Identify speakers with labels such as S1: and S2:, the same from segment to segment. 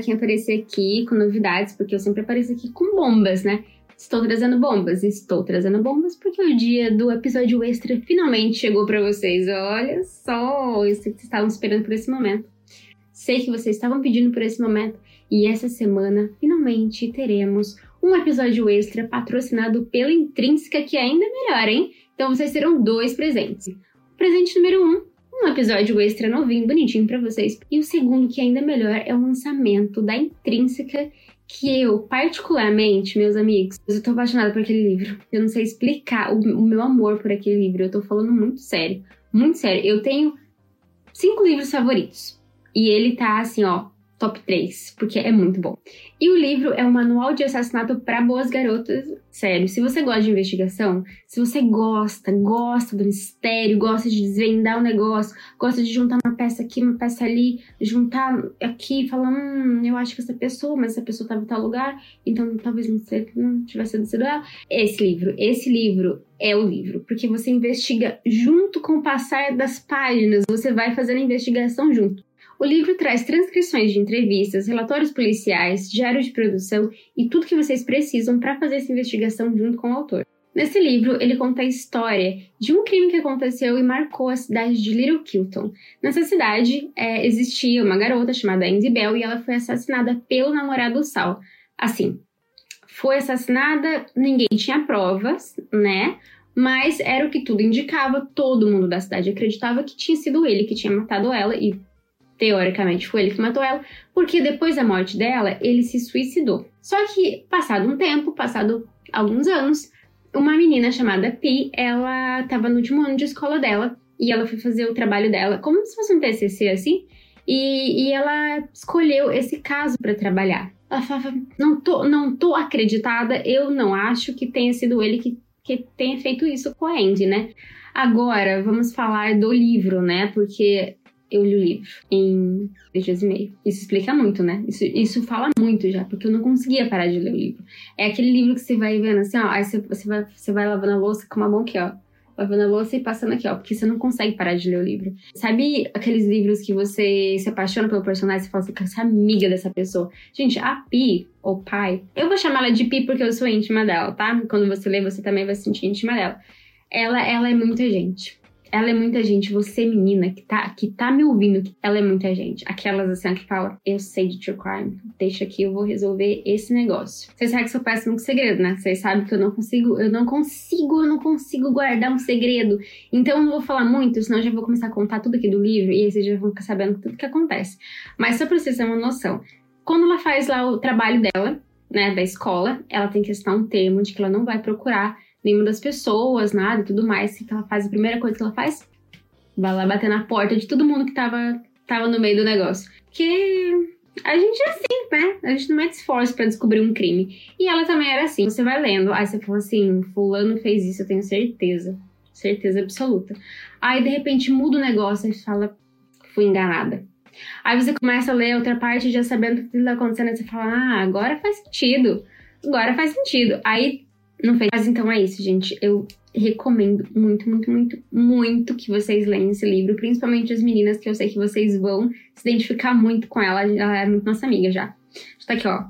S1: Quem aparecer aqui com novidades, porque eu sempre apareço aqui com bombas, né? Estou trazendo bombas, estou trazendo bombas porque o dia do episódio extra finalmente chegou para vocês. Olha só, isso que vocês estavam esperando por esse momento. Sei que vocês estavam pedindo por esse momento e essa semana finalmente teremos um episódio extra patrocinado pela Intrínseca que é ainda melhor, hein? Então vocês terão dois presentes. O presente número um um episódio extra novinho, bonitinho para vocês. E o segundo, que ainda melhor, é o lançamento da Intrínseca, que eu, particularmente, meus amigos, eu tô apaixonada por aquele livro. Eu não sei explicar o, o meu amor por aquele livro. Eu tô falando muito sério. Muito sério. Eu tenho cinco livros favoritos. E ele tá assim, ó, top 3, porque é muito bom. E o livro é um manual de assassinato para boas garotas. Sério, se você gosta de investigação, se você gosta, gosta do mistério, gosta de desvendar o um negócio, gosta de juntar uma peça aqui, uma peça ali, juntar aqui, falar, hum, eu acho que essa pessoa, mas essa pessoa estava em tal lugar, então talvez não, ser, não tivesse sido ela. Esse livro, esse livro é o livro, porque você investiga junto com o passar das páginas, você vai fazendo a investigação junto. O livro traz transcrições de entrevistas, relatórios policiais, diário de produção e tudo que vocês precisam para fazer essa investigação junto com o autor. Nesse livro, ele conta a história de um crime que aconteceu e marcou a cidade de Little Kilton. Nessa cidade, é, existia uma garota chamada Andy Bell e ela foi assassinada pelo namorado Sal. Assim, foi assassinada, ninguém tinha provas, né? Mas era o que tudo indicava, todo mundo da cidade acreditava que tinha sido ele que tinha matado ela e teoricamente foi ele que matou ela, porque depois da morte dela, ele se suicidou. Só que, passado um tempo, passado alguns anos, uma menina chamada Pi, ela estava no último ano de escola dela e ela foi fazer o trabalho dela como se fosse um TCC assim, e, e ela escolheu esse caso para trabalhar. Ela falava: não tô, não tô acreditada, eu não acho que tenha sido ele que, que tenha feito isso com a Andy, né? Agora, vamos falar do livro, né? Porque eu li o livro em três dias e meio. Isso explica muito, né? Isso, isso fala muito já, porque eu não conseguia parar de ler o livro. É aquele livro que você vai vendo assim, ó, aí você, você, vai, você vai lavando a louça com uma mão aqui, ó. Lavando a louça e passando aqui, ó, porque você não consegue parar de ler o livro. Sabe aqueles livros que você se apaixona pelo personagem e fala assim, é amiga dessa pessoa? Gente, a Pi, ou Pai, eu vou chamar ela de Pi porque eu sou íntima dela, tá? Quando você lê, você também vai se sentir íntima dela. Ela, ela é muita gente ela é muita gente. Você, menina, que tá, que tá me ouvindo, ela é muita gente. Aquelas assim que fala, eu sei de true crime, deixa aqui, eu vou resolver esse negócio. Vocês sabem que sou péssimo com segredo, né? Vocês sabem que eu não consigo, eu não consigo, eu não consigo guardar um segredo. Então eu não vou falar muito, senão eu já vou começar a contar tudo aqui do livro e aí vocês já vão ficar sabendo tudo que acontece. Mas só pra vocês terem uma noção. Quando ela faz lá o trabalho dela, né, da escola, ela tem que assinar um termo de que ela não vai procurar nenhuma das pessoas, nada e tudo mais. O que ela faz? A primeira coisa que ela faz? Vai lá bater na porta de todo mundo que tava, tava no meio do negócio. Porque a gente é assim, né? A gente não mete esforço para descobrir um crime. E ela também era assim. Você vai lendo, aí você fala assim: Fulano fez isso, eu tenho certeza. Certeza absoluta. Aí de repente muda o negócio e fala: Fui enganada. Aí você começa a ler outra parte já sabendo o que está acontecendo. E você fala: Ah, agora faz sentido. Agora faz sentido. Aí não fez. Mas então é isso, gente. Eu recomendo muito, muito, muito, muito que vocês leiam esse livro, principalmente as meninas, que eu sei que vocês vão se identificar muito com ela. Ela é muito nossa amiga já. Está aqui, ó.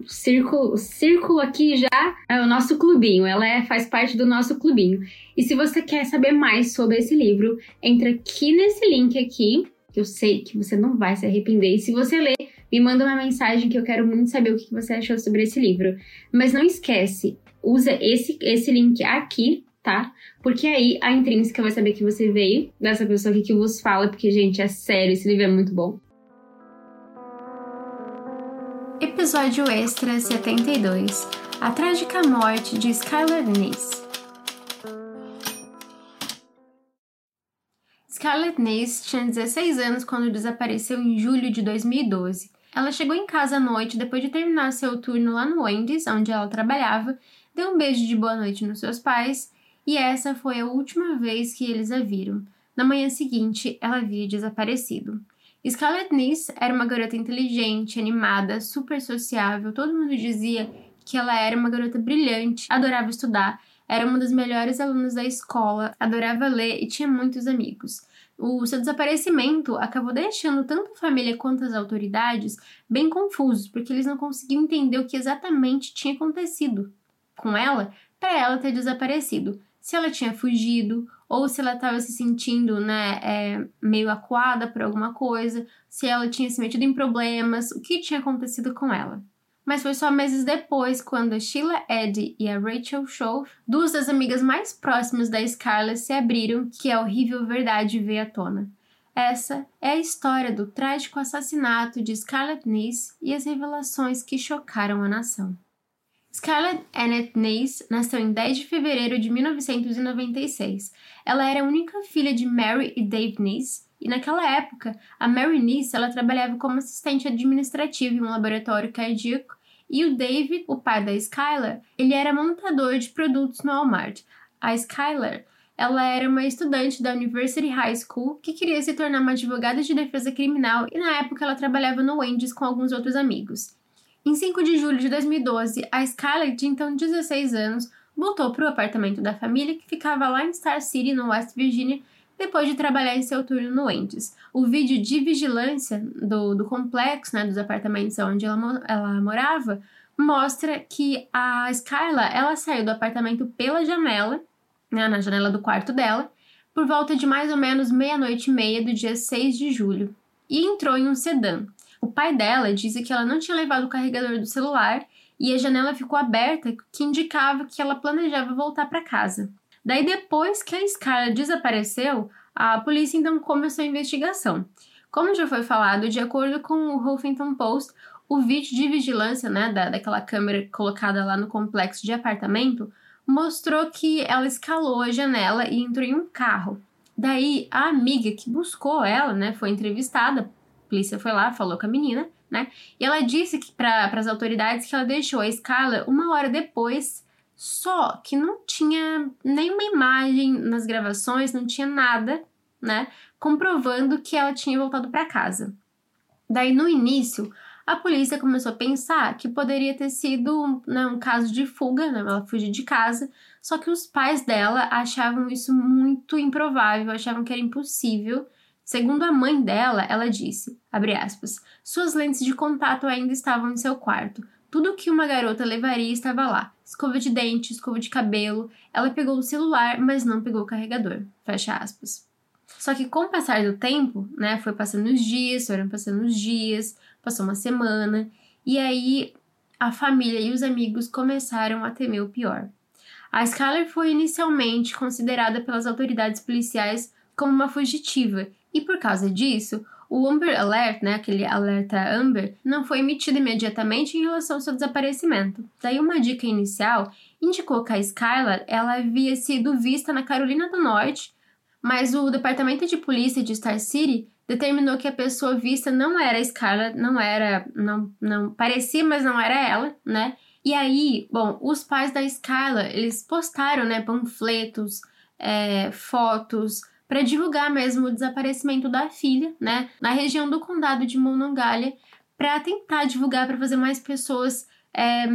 S1: O círculo, o círculo aqui já é o nosso clubinho, ela é, faz parte do nosso clubinho. E se você quer saber mais sobre esse livro, entra aqui nesse link aqui, que eu sei que você não vai se arrepender. E se você ler, me manda uma mensagem que eu quero muito saber o que você achou sobre esse livro. Mas não esquece, usa esse, esse link aqui, tá? Porque aí a intrínseca vai saber que você veio dessa pessoa aqui que vos fala, porque, gente, é sério, esse livro é muito bom.
S2: Episódio Extra 72 A Trágica Morte de Skylar Nice. Scarlett Nice tinha 16 anos quando desapareceu em julho de 2012. Ela chegou em casa à noite depois de terminar seu turno lá no Wendy's, onde ela trabalhava, deu um beijo de boa noite nos seus pais e essa foi a última vez que eles a viram. Na manhã seguinte, ela havia desaparecido. Scarlett Nice era uma garota inteligente, animada, super sociável. Todo mundo dizia que ela era uma garota brilhante, adorava estudar, era uma das melhores alunas da escola, adorava ler e tinha muitos amigos. O seu desaparecimento acabou deixando tanto a família quanto as autoridades bem confusos, porque eles não conseguiam entender o que exatamente tinha acontecido com ela para ela ter desaparecido. Se ela tinha fugido ou se ela estava se sentindo né, é, meio acuada por alguma coisa, se ela tinha se metido em problemas, o que tinha acontecido com ela. Mas foi só meses depois, quando a Sheila Eddy e a Rachel Shaw, duas das amigas mais próximas da Scarlett, se abriram que a horrível verdade veio à tona. Essa é a história do trágico assassinato de Scarlett Nice e as revelações que chocaram a nação. Scarlett Annette Nace nasceu em 10 de fevereiro de 1996. Ela era a única filha de Mary e Dave Nace, e naquela época, a Mary Nace ela trabalhava como assistente administrativa em um laboratório cardíaco, e o David, o pai da Skylar, ele era montador de produtos no Walmart. A Skylar, ela era uma estudante da University High School que queria se tornar uma advogada de defesa criminal e na época ela trabalhava no Wendy's com alguns outros amigos. Em 5 de julho de 2012, a Scarlett, de então 16 anos, voltou para o apartamento da família que ficava lá em Star City, no West Virginia, depois de trabalhar em seu turno no Wendy's. O vídeo de vigilância do, do complexo, né, dos apartamentos onde ela, ela morava, mostra que a Skyla ela saiu do apartamento pela janela, né, na janela do quarto dela, por volta de mais ou menos meia-noite e meia do dia 6 de julho, e entrou em um sedã. O pai dela disse que ela não tinha levado o carregador do celular e a janela ficou aberta, que indicava que ela planejava voltar para casa. Daí, depois que a Scarlett desapareceu, a polícia então começou a investigação. Como já foi falado, de acordo com o Huffington Post, o vídeo de vigilância né, da, daquela câmera colocada lá no complexo de apartamento mostrou que ela escalou a janela e entrou em um carro. Daí, a amiga que buscou ela, né, foi entrevistada polícia foi lá, falou com a menina, né? E ela disse que para as autoridades que ela deixou a escala uma hora depois, só que não tinha nenhuma imagem nas gravações, não tinha nada, né? Comprovando que ela tinha voltado para casa. Daí no início, a polícia começou a pensar que poderia ter sido né, um caso de fuga, né? Ela fugiu de casa. Só que os pais dela achavam isso muito improvável, achavam que era impossível Segundo a mãe dela, ela disse, aspas, suas lentes de contato ainda estavam em seu quarto. Tudo que uma garota levaria estava lá. Escova de dente, escova de cabelo. Ela pegou o celular, mas não pegou o carregador. Fecha aspas. Só que com o passar do tempo, né, foi passando os dias, foram passando os dias, passou uma semana, e aí a família e os amigos começaram a temer o pior. A Skylar foi inicialmente considerada pelas autoridades policiais como uma fugitiva e por causa disso, o Amber Alert, né, aquele alerta Amber, não foi emitido imediatamente em relação ao seu desaparecimento. Daí uma dica inicial indicou que a Skylar ela havia sido vista na Carolina do Norte, mas o departamento de polícia de Star City determinou que a pessoa vista não era a Skylar, não era, não, não parecia, mas não era ela, né? E aí, bom, os pais da Skylar, eles postaram, né, panfletos, é, fotos, para divulgar mesmo o desaparecimento da filha, né, na região do condado de Monongalia, para tentar divulgar para fazer mais pessoas é,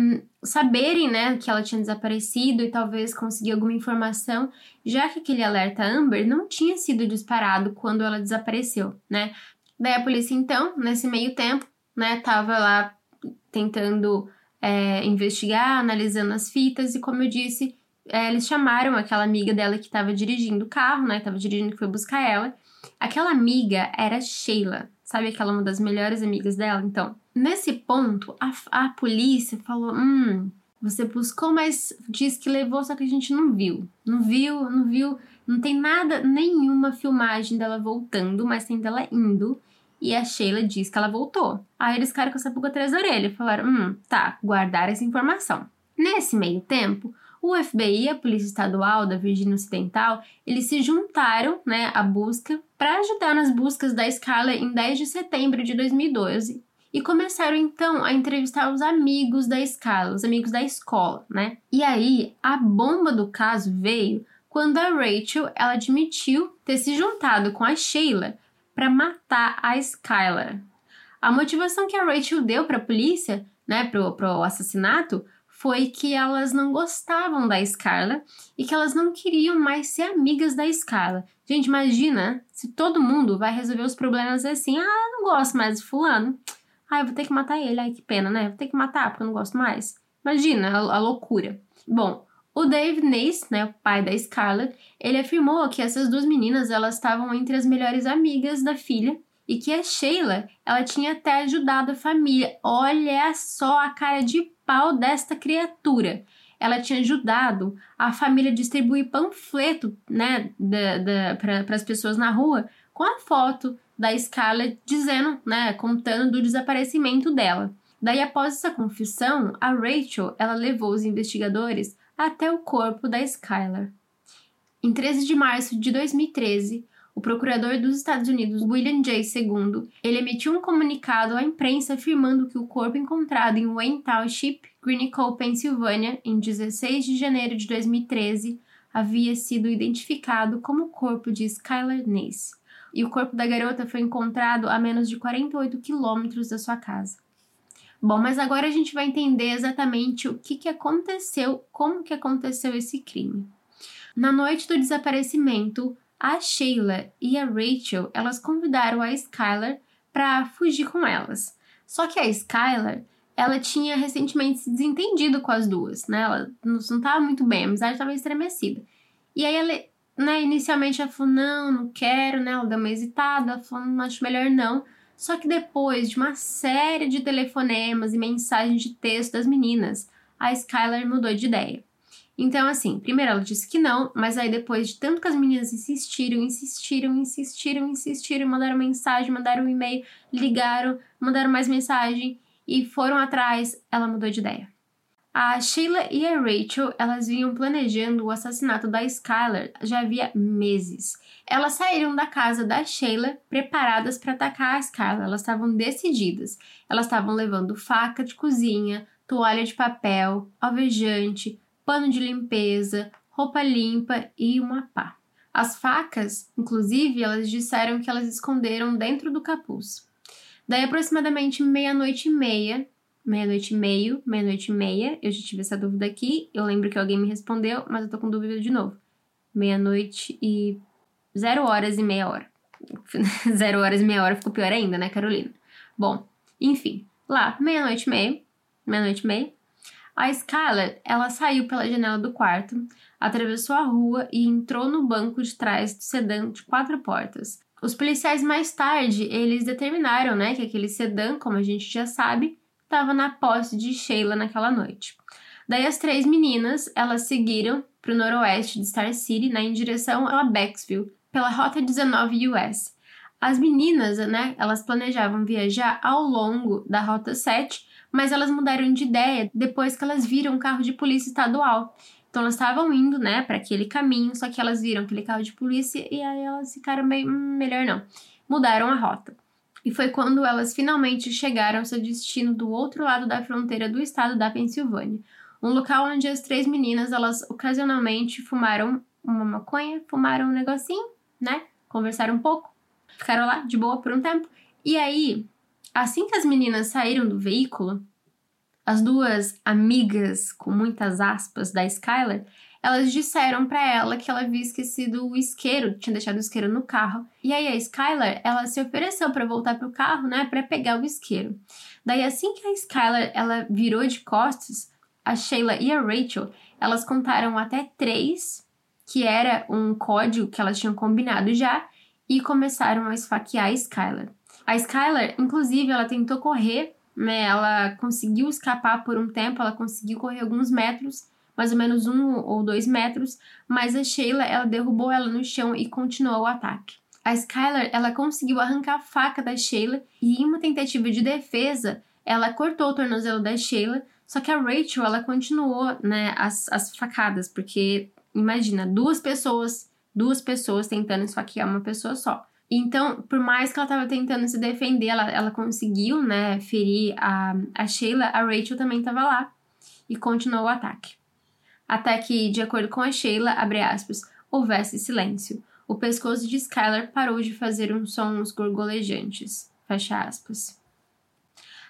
S2: saberem, né, que ela tinha desaparecido e talvez conseguir alguma informação, já que aquele alerta Amber não tinha sido disparado quando ela desapareceu, né? Daí a polícia então, nesse meio tempo, né, tava lá tentando é, investigar, analisando as fitas e como eu disse, é, eles chamaram aquela amiga dela que estava dirigindo o carro, né? Tava dirigindo que foi buscar ela. Aquela amiga era Sheila, sabe aquela uma das melhores amigas dela? Então, nesse ponto, a, a polícia falou: hum, você buscou, mas diz que levou, só que a gente não viu. Não viu, não viu. Não tem nada, nenhuma filmagem dela voltando, mas tem dela indo. e a Sheila diz que ela voltou. Aí eles ficaram com essa pulga atrás da orelha falaram: hum, tá, guardar essa informação. Nesse meio tempo, o FBI e a Polícia Estadual da Virgínia Ocidental, eles se juntaram, né, à busca para ajudar nas buscas da Scarlett em 10 de setembro de 2012 e começaram então a entrevistar os amigos da escala, os amigos da escola, né? E aí a bomba do caso veio quando a Rachel ela admitiu ter se juntado com a Sheila para matar a Skylar. A motivação que a Rachel deu para a polícia, né, pro, pro assassinato, foi que elas não gostavam da Scarla e que elas não queriam mais ser amigas da Scarla. Gente, imagina se todo mundo vai resolver os problemas assim: ah, não gosto mais de Fulano. Ah, eu vou ter que matar ele. Ai, que pena, né? Vou ter que matar porque eu não gosto mais. Imagina a, a loucura. Bom, o Dave Nace, né, o pai da Scarlett, ele afirmou que essas duas meninas elas estavam entre as melhores amigas da filha e que a Sheila ela tinha até ajudado a família. Olha só a cara de pau desta criatura. Ela tinha ajudado a família a distribuir panfleto, né, para as pessoas na rua com a foto da Scarlett dizendo, né, contando do desaparecimento dela. Daí, após essa confissão, a Rachel ela levou os investigadores até o corpo da Skylar. Em 13 de março de 2013, o procurador dos Estados Unidos, William J. II, ele emitiu um comunicado à imprensa afirmando que o corpo encontrado em Wayne Township, Greenico, Pensilvânia, em 16 de janeiro de 2013, havia sido identificado como o corpo de Skylar Nace e o corpo da garota foi encontrado a menos de 48 quilômetros da sua casa. Bom, mas agora a gente vai entender exatamente o que, que aconteceu, como que aconteceu esse crime. Na noite do desaparecimento, a Sheila e a Rachel, elas convidaram a Skylar para fugir com elas. Só que a Skylar, ela tinha recentemente se desentendido com as duas, né? Ela não estava muito bem, a amizade estava estremecida. E aí ela né, inicialmente ela falou, não, não quero, né? Ela deu uma hesitada, ela falou, não acho melhor não. Só que depois de uma série de telefonemas e mensagens de texto das meninas, a Skylar mudou de ideia. Então, assim, primeiro ela disse que não, mas aí depois de tanto que as meninas insistiram, insistiram, insistiram, insistiram, mandaram mensagem, mandaram um e-mail, ligaram, mandaram mais mensagem e foram atrás, ela mudou de ideia. A Sheila e a Rachel, elas vinham planejando o assassinato da Skylar já havia meses. Elas saíram da casa da Sheila preparadas para atacar a Skylar. Elas estavam decididas. Elas estavam levando faca de cozinha, toalha de papel, alvejante, pano de limpeza, roupa limpa e uma pá. As facas, inclusive, elas disseram que elas esconderam dentro do capuz. Daí, aproximadamente meia-noite e meia, meia-noite e meio, meia-noite e meia. Eu já tive essa dúvida aqui. Eu lembro que alguém me respondeu, mas eu tô com dúvida de novo. Meia-noite e zero horas e meia hora. zero horas e meia hora ficou pior ainda, né, Carolina? Bom, enfim, lá, meia-noite e meia, meia-noite e meia, a Scarlett, ela saiu pela janela do quarto, atravessou a rua e entrou no banco de trás do sedã de quatro portas. Os policiais mais tarde, eles determinaram, né, que aquele sedã, como a gente já sabe, estava na posse de Sheila naquela noite. Daí as três meninas, elas seguiram para o noroeste de Star City, né, em direção a Bexville, pela Rota 19 US. As meninas, né, elas planejavam viajar ao longo da Rota 7, mas elas mudaram de ideia depois que elas viram um carro de polícia estadual. Então elas estavam indo, né, para aquele caminho, só que elas viram aquele carro de polícia e aí elas ficaram meio, hum, melhor não. Mudaram a rota e foi quando elas finalmente chegaram ao seu destino do outro lado da fronteira do estado da Pensilvânia, um local onde as três meninas elas ocasionalmente fumaram uma maconha, fumaram um negocinho, né? Conversaram um pouco, ficaram lá de boa por um tempo. E aí, assim que as meninas saíram do veículo, as duas amigas, com muitas aspas, da Skylar, elas disseram para ela que ela havia esquecido o isqueiro, tinha deixado o isqueiro no carro. E aí a Skylar, ela se ofereceu para voltar pro carro, né, para pegar o isqueiro. Daí assim que a Skylar ela virou de costas, a Sheila e a Rachel, elas contaram até três, que era um código que elas tinham combinado já, e começaram a esfaquear a Skylar. A Skylar, inclusive, ela tentou correr, né? Ela conseguiu escapar por um tempo, ela conseguiu correr alguns metros, mais ou menos um ou dois metros, mas a Sheila ela derrubou ela no chão e continuou o ataque. a Skylar ela conseguiu arrancar a faca da Sheila e em uma tentativa de defesa, ela cortou o tornozelo da Sheila, só que a Rachel ela continuou, né, as, as facadas, porque imagina, duas pessoas, duas pessoas tentando esfaquear uma pessoa só. Então, por mais que ela estava tentando se defender, ela, ela conseguiu, né, ferir a, a Sheila, a Rachel também estava lá e continuou o ataque. Até que, de acordo com a Sheila, abre aspas, houvesse silêncio. O pescoço de Skylar parou de fazer uns sons gorgolejantes. Fecha aspas.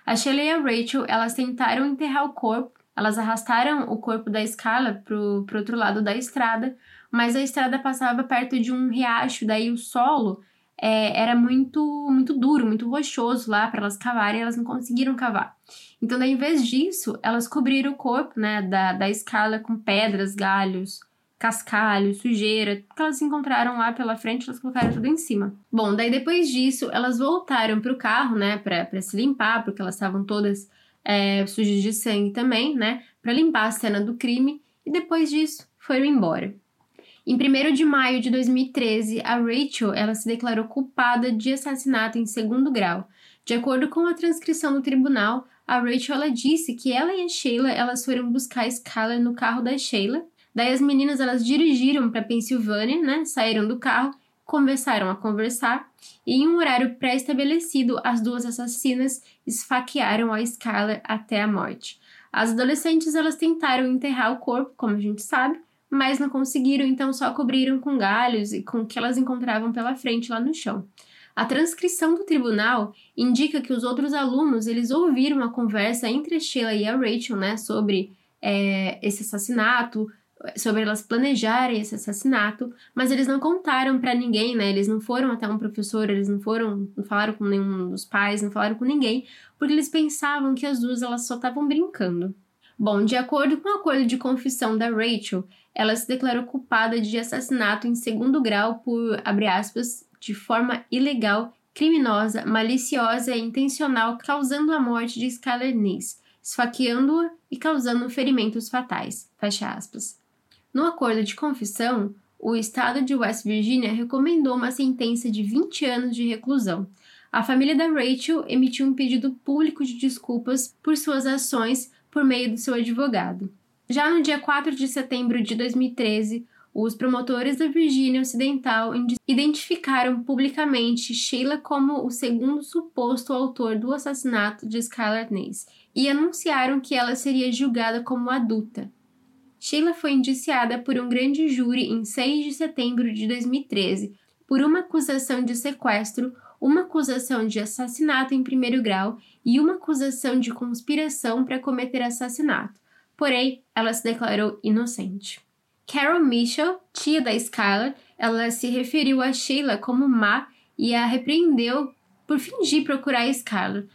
S2: A Sheila e a Rachel, elas tentaram enterrar o corpo, elas arrastaram o corpo da Skylar pro, pro outro lado da estrada, mas a estrada passava perto de um riacho, daí o solo é, era muito muito duro, muito rochoso lá para elas cavarem, elas não conseguiram cavar. Então, daí, em vez disso, elas cobriram o corpo, né, da, da escala com pedras, galhos, cascalho, sujeira, que elas encontraram lá pela frente, elas colocaram tudo em cima. Bom, daí depois disso, elas voltaram pro carro, né, pra se limpar, porque elas estavam todas é, sujas de sangue também, né, para limpar a cena do crime, e depois disso, foram embora. Em 1 de maio de 2013, a Rachel ela se declarou culpada de assassinato em segundo grau. De acordo com a transcrição do tribunal, a Rachel ela disse que ela e a Sheila elas foram buscar a Skylar no carro da Sheila. Daí as meninas elas dirigiram para Pensilvânia, né? Saíram do carro, começaram a conversar e em um horário pré-estabelecido, as duas assassinas esfaquearam a Skylar até a morte. As adolescentes elas tentaram enterrar o corpo, como a gente sabe, mas não conseguiram, então só cobriram com galhos e com o que elas encontravam pela frente lá no chão. A transcrição do tribunal indica que os outros alunos eles ouviram a conversa entre a Sheila e a Rachel, né, sobre é, esse assassinato, sobre elas planejarem esse assassinato, mas eles não contaram para ninguém, né? Eles não foram até um professor, eles não foram, não falaram com nenhum dos pais, não falaram com ninguém, porque eles pensavam que as duas elas só estavam brincando. Bom, de acordo com o acordo de confissão da Rachel, ela se declarou culpada de assassinato em segundo grau por, abre aspas, de forma ilegal, criminosa, maliciosa e intencional, causando a morte de Skylar Nice, esfaqueando-a e causando ferimentos fatais, fecha aspas. No acordo de confissão, o estado de West Virginia recomendou uma sentença de 20 anos de reclusão. A família da Rachel emitiu um pedido público de desculpas por suas ações por meio do seu advogado. Já no dia 4 de setembro de 2013, os promotores da Virgínia Ocidental identificaram publicamente Sheila como o segundo suposto autor do assassinato de Scarlett Nace e anunciaram que ela seria julgada como adulta. Sheila foi indiciada por um grande júri em 6 de setembro de 2013 por uma acusação de sequestro, uma acusação de assassinato em primeiro grau e uma acusação de conspiração para cometer assassinato porém ela se declarou inocente. Carol Mitchell, tia da Skylar, ela se referiu a Sheila como má e a repreendeu por fingir procurar a Skylar.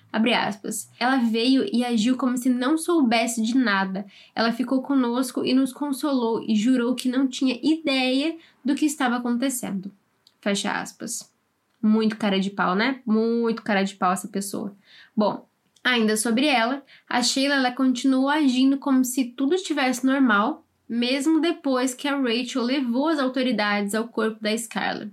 S2: Ela veio e agiu como se não soubesse de nada. Ela ficou conosco e nos consolou e jurou que não tinha ideia do que estava acontecendo. Fecha aspas. Muito cara de pau, né? Muito cara de pau essa pessoa. Bom, Ainda sobre ela, a Sheila ela continuou agindo como se tudo estivesse normal, mesmo depois que a Rachel levou as autoridades ao corpo da Skylar.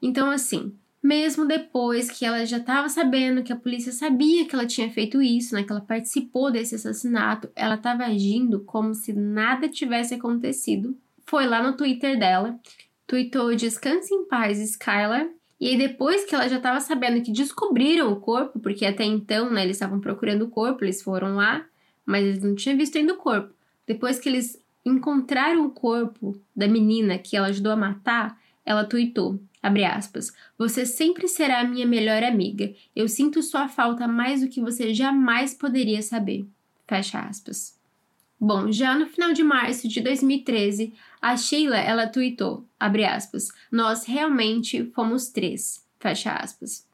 S2: Então, assim, mesmo depois que ela já estava sabendo que a polícia sabia que ela tinha feito isso, né, que ela participou desse assassinato, ela estava agindo como se nada tivesse acontecido. Foi lá no Twitter dela, tweetou Descanse em paz, Skylar, e aí, depois que ela já estava sabendo que descobriram o corpo, porque até então, né, eles estavam procurando o corpo, eles foram lá, mas eles não tinham visto ainda o corpo. Depois que eles encontraram o corpo da menina que ela ajudou a matar, ela tuitou, abre aspas, você sempre será a minha melhor amiga. Eu sinto sua falta mais do que você jamais poderia saber. Fecha aspas. Bom, já no final de março de 2013, a Sheila, ela tweetou, abre aspas, nós realmente fomos três, fecha aspas.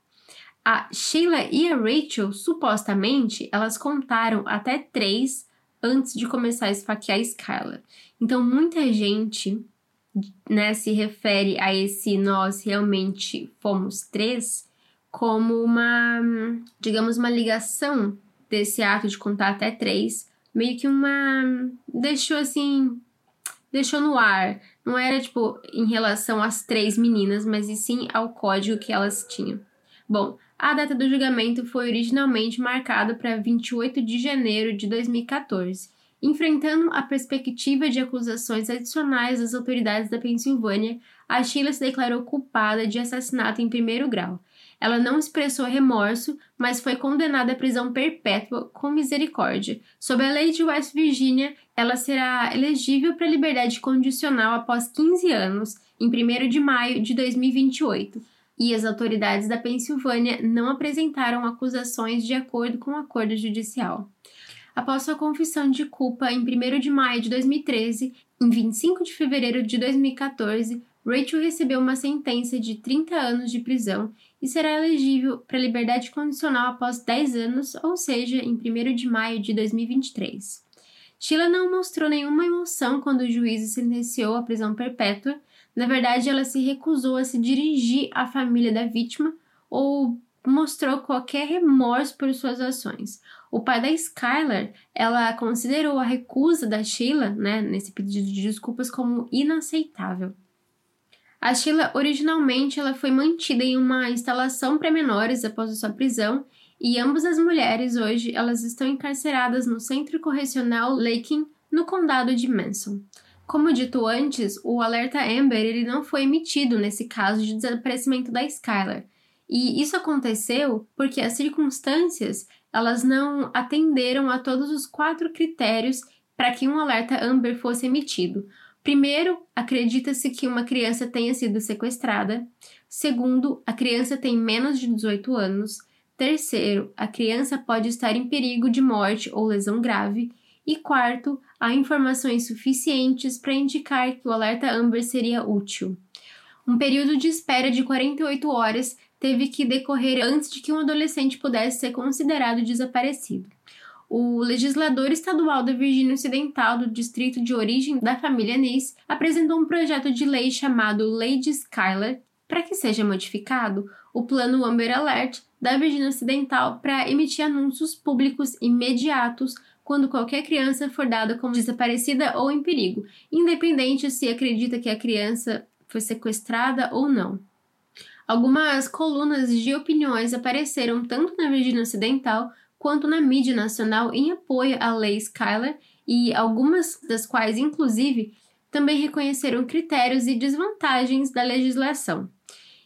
S2: A Sheila e a Rachel, supostamente, elas contaram até três antes de começar a esfaquear a Skylar. Então, muita gente né, se refere a esse nós realmente fomos três como uma, digamos, uma ligação desse ato de contar até três meio que uma. deixou assim. deixou no ar. não era tipo em relação às três meninas, mas e sim ao código que elas tinham. Bom, a data do julgamento foi originalmente marcada para 28 de janeiro de 2014. Enfrentando a perspectiva de acusações adicionais das autoridades da Pensilvânia, a Sheila se declarou culpada de assassinato em primeiro grau. Ela não expressou remorso, mas foi condenada à prisão perpétua com misericórdia. Sob a lei de West Virginia, ela será elegível para liberdade condicional após 15 anos, em 1 de maio de 2028. E as autoridades da Pensilvânia não apresentaram acusações de acordo com o acordo judicial. Após sua confissão de culpa em 1 de maio de 2013, em 25 de fevereiro de 2014, Rachel recebeu uma sentença de 30 anos de prisão e será elegível para liberdade condicional após 10 anos, ou seja, em 1 de maio de 2023. Sheila não mostrou nenhuma emoção quando o juiz sentenciou à prisão perpétua. Na verdade, ela se recusou a se dirigir à família da vítima ou mostrou qualquer remorso por suas ações. O pai da Skylar, ela considerou a recusa da Sheila, né, nesse pedido de desculpas como inaceitável. A Sheila originalmente ela foi mantida em uma instalação para menores após a sua prisão e ambas as mulheres hoje elas estão encarceradas no Centro Correcional Lakin, no condado de Manson. Como dito antes, o alerta Amber ele não foi emitido nesse caso de desaparecimento da Skylar. E isso aconteceu porque as circunstâncias elas não atenderam a todos os quatro critérios para que um alerta Amber fosse emitido. Primeiro, acredita-se que uma criança tenha sido sequestrada. Segundo, a criança tem menos de 18 anos. Terceiro, a criança pode estar em perigo de morte ou lesão grave. E quarto, há informações suficientes para indicar que o alerta Amber seria útil. Um período de espera de 48 horas teve que decorrer antes de que um adolescente pudesse ser considerado desaparecido o legislador estadual da Virgínia Ocidental do distrito de origem da família Nis apresentou um projeto de lei chamado Lei de Skylar para que seja modificado o plano Amber Alert da Virgínia Ocidental para emitir anúncios públicos imediatos quando qualquer criança for dada como desaparecida ou em perigo, independente se acredita que a criança foi sequestrada ou não. Algumas colunas de opiniões apareceram tanto na Virgínia Ocidental quanto na mídia nacional em apoio à lei Skylar e algumas das quais, inclusive, também reconheceram critérios e desvantagens da legislação.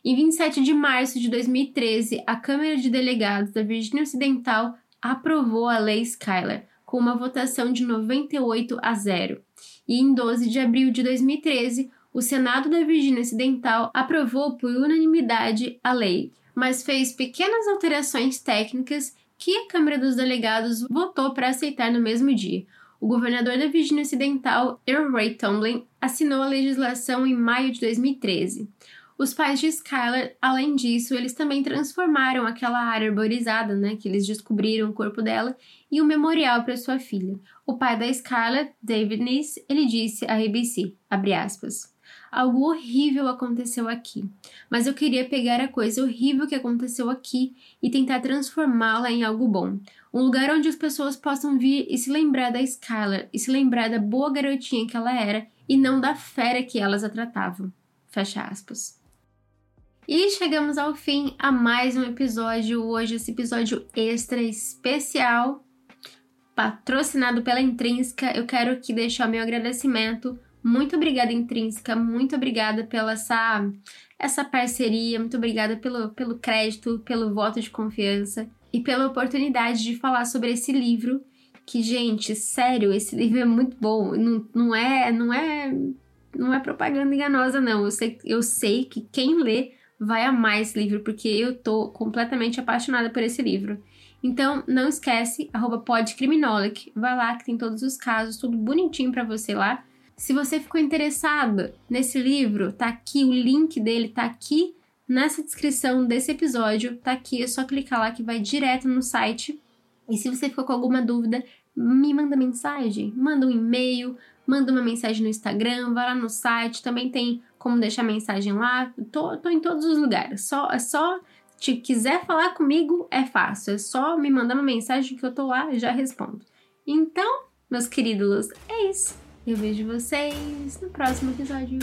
S2: Em 27 de março de 2013, a Câmara de Delegados da Virgínia Ocidental aprovou a Lei Skylar, com uma votação de 98 a 0. E em 12 de abril de 2013, o Senado da Virgínia Ocidental aprovou por unanimidade a lei, mas fez pequenas alterações técnicas que a Câmara dos Delegados votou para aceitar no mesmo dia. O governador da Virgínia Ocidental, Earl Ray Tomlin, assinou a legislação em maio de 2013. Os pais de Skylar, além disso, eles também transformaram aquela área arborizada, né, que eles descobriram o corpo dela, em um memorial para sua filha. O pai da Skylar, David Nice, ele disse à ABC, abre aspas, Algo horrível aconteceu aqui, mas eu queria pegar a coisa horrível que aconteceu aqui e tentar transformá-la em algo bom. Um lugar onde as pessoas possam vir e se lembrar da Skylar e se lembrar da boa garotinha que ela era e não da fera que elas a tratavam. Fecha aspas. E chegamos ao fim a mais um episódio. Hoje, esse episódio extra especial, patrocinado pela Intrínseca. Eu quero aqui deixar meu agradecimento muito obrigada, Intrínseca. Muito obrigada pela essa, essa parceria. Muito obrigada pelo, pelo crédito, pelo voto de confiança e pela oportunidade de falar sobre esse livro. Que, gente, sério, esse livro é muito bom. Não, não é. Não é. Não é propaganda enganosa, não. Eu sei, eu sei que quem lê vai amar esse livro, porque eu tô completamente apaixonada por esse livro. Então, não esquece, arroba podcriminolic, vai lá que tem todos os casos, tudo bonitinho para você lá. Se você ficou interessado nesse livro, tá aqui, o link dele tá aqui nessa descrição desse episódio, tá aqui, é só clicar lá que vai direto no site. E se você ficou com alguma dúvida, me manda mensagem, manda um e-mail, manda uma mensagem no Instagram, vai lá no site, também tem como deixar mensagem lá. Tô, tô em todos os lugares. Só é só te quiser falar comigo, é fácil. É só me mandar uma mensagem que eu tô lá e já respondo. Então, meus queridos, é isso. Eu vejo vocês no próximo episódio.